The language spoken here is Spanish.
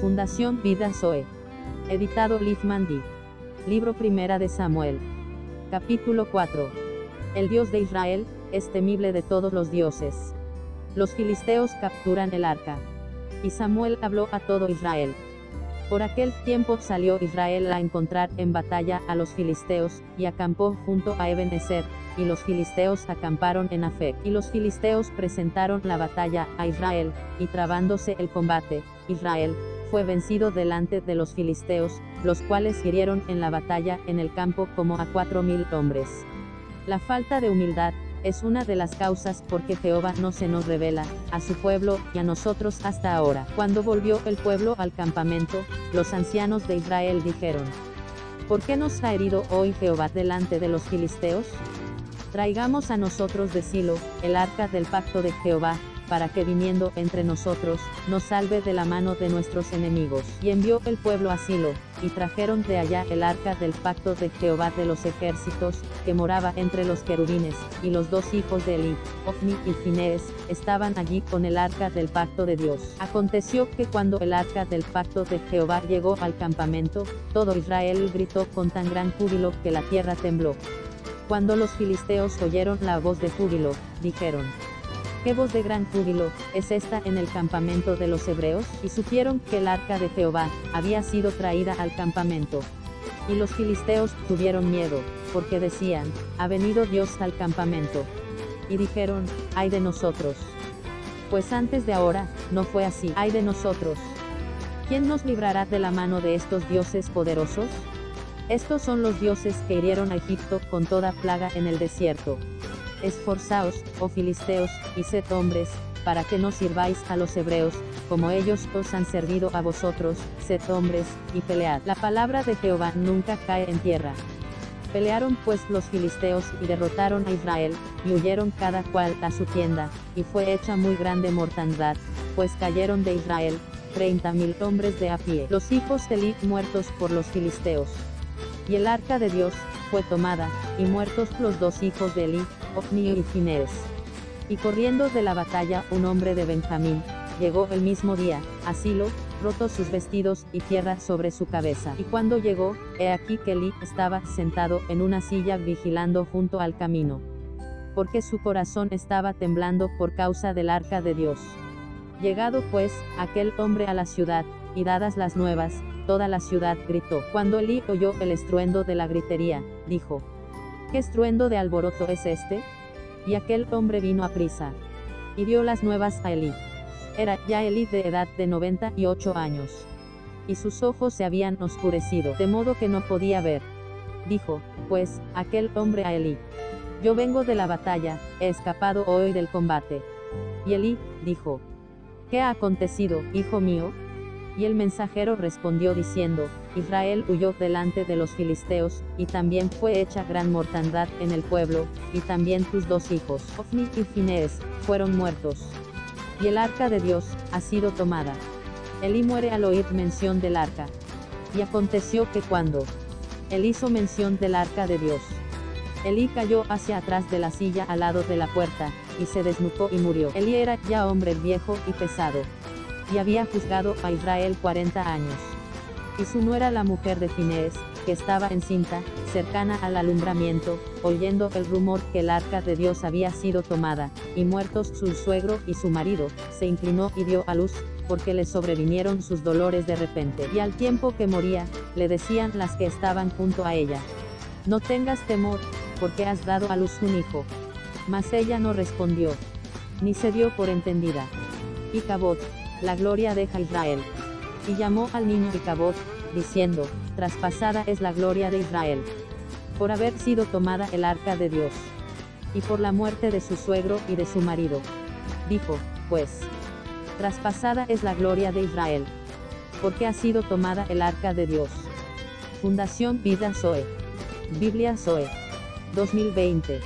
Fundación Vida Zoe. Editado Liz Mandy. Libro Primera de Samuel. Capítulo 4. El Dios de Israel, es temible de todos los dioses. Los filisteos capturan el arca. Y Samuel habló a todo Israel. Por aquel tiempo salió Israel a encontrar en batalla a los filisteos, y acampó junto a Ebenezer, y los filisteos acamparon en Afec. Y los filisteos presentaron la batalla a Israel, y trabándose el combate, Israel fue vencido delante de los filisteos, los cuales hirieron en la batalla en el campo como a cuatro mil hombres. La falta de humildad, es una de las causas por que Jehová no se nos revela, a su pueblo, y a nosotros hasta ahora. Cuando volvió el pueblo al campamento, los ancianos de Israel dijeron, ¿Por qué nos ha herido hoy Jehová delante de los filisteos? Traigamos a nosotros de Silo, el arca del pacto de Jehová, para que viniendo entre nosotros, nos salve de la mano de nuestros enemigos. Y envió el pueblo a Silo, y trajeron de allá el arca del pacto de Jehová de los ejércitos, que moraba entre los querubines, y los dos hijos de Eli, Ofni y Finees, estaban allí con el arca del pacto de Dios. Aconteció que cuando el arca del pacto de Jehová llegó al campamento, todo Israel gritó con tan gran júbilo que la tierra tembló. Cuando los filisteos oyeron la voz de júbilo, dijeron, ¿Qué voz de gran júbilo es esta en el campamento de los hebreos? Y supieron que el arca de Jehová había sido traída al campamento. Y los filisteos tuvieron miedo, porque decían, ha venido Dios al campamento. Y dijeron, ay de nosotros. Pues antes de ahora, no fue así, ay de nosotros. ¿Quién nos librará de la mano de estos dioses poderosos? Estos son los dioses que hirieron a Egipto con toda plaga en el desierto. Esforzaos, oh filisteos, y sed hombres, para que no sirváis a los hebreos, como ellos os han servido a vosotros, sed hombres, y pelead. La palabra de Jehová nunca cae en tierra. Pelearon pues los filisteos y derrotaron a Israel, y huyeron cada cual a su tienda, y fue hecha muy grande mortandad, pues cayeron de Israel, treinta mil hombres de a pie. Los hijos de Eli muertos por los filisteos. Y el arca de Dios, fue tomada, y muertos los dos hijos de Eli, Ofni y corriendo de la batalla un hombre de Benjamín, llegó el mismo día, a Silo, roto sus vestidos y tierra sobre su cabeza. Y cuando llegó, he aquí que Eli estaba sentado en una silla vigilando junto al camino. Porque su corazón estaba temblando por causa del arca de Dios. Llegado pues, aquel hombre a la ciudad, y dadas las nuevas, toda la ciudad gritó. Cuando Eli oyó el estruendo de la gritería, dijo, ¿Qué estruendo de alboroto es este? Y aquel hombre vino a prisa. Y dio las nuevas a Elí. Era ya Elí de edad de 98 años. Y sus ojos se habían oscurecido, de modo que no podía ver. Dijo, pues, aquel hombre a Elí. Yo vengo de la batalla, he escapado hoy del combate. Y Elí, dijo, ¿qué ha acontecido, hijo mío? Y el mensajero respondió diciendo, Israel huyó delante de los filisteos, y también fue hecha gran mortandad en el pueblo, y también tus dos hijos, Ofni y Finees, fueron muertos. Y el arca de Dios, ha sido tomada. Elí muere al oír mención del arca. Y aconteció que cuando él hizo mención del arca de Dios, Elí cayó hacia atrás de la silla al lado de la puerta, y se desnucó y murió. Elí era ya hombre viejo y pesado y había juzgado a Israel 40 años. Y su nuera la mujer de Finees, que estaba encinta, cercana al alumbramiento, oyendo el rumor que el arca de Dios había sido tomada, y muertos su suegro y su marido, se inclinó y dio a luz, porque le sobrevinieron sus dolores de repente. Y al tiempo que moría, le decían las que estaban junto a ella, No tengas temor, porque has dado a luz un hijo. Mas ella no respondió, ni se dio por entendida. Y Cabot, la gloria deja Israel. Y llamó al niño Icabod, diciendo, traspasada es la gloria de Israel. Por haber sido tomada el arca de Dios. Y por la muerte de su suegro y de su marido. Dijo, pues, traspasada es la gloria de Israel. Porque ha sido tomada el arca de Dios. Fundación Vida Zoe. Biblia Zoe. 2020.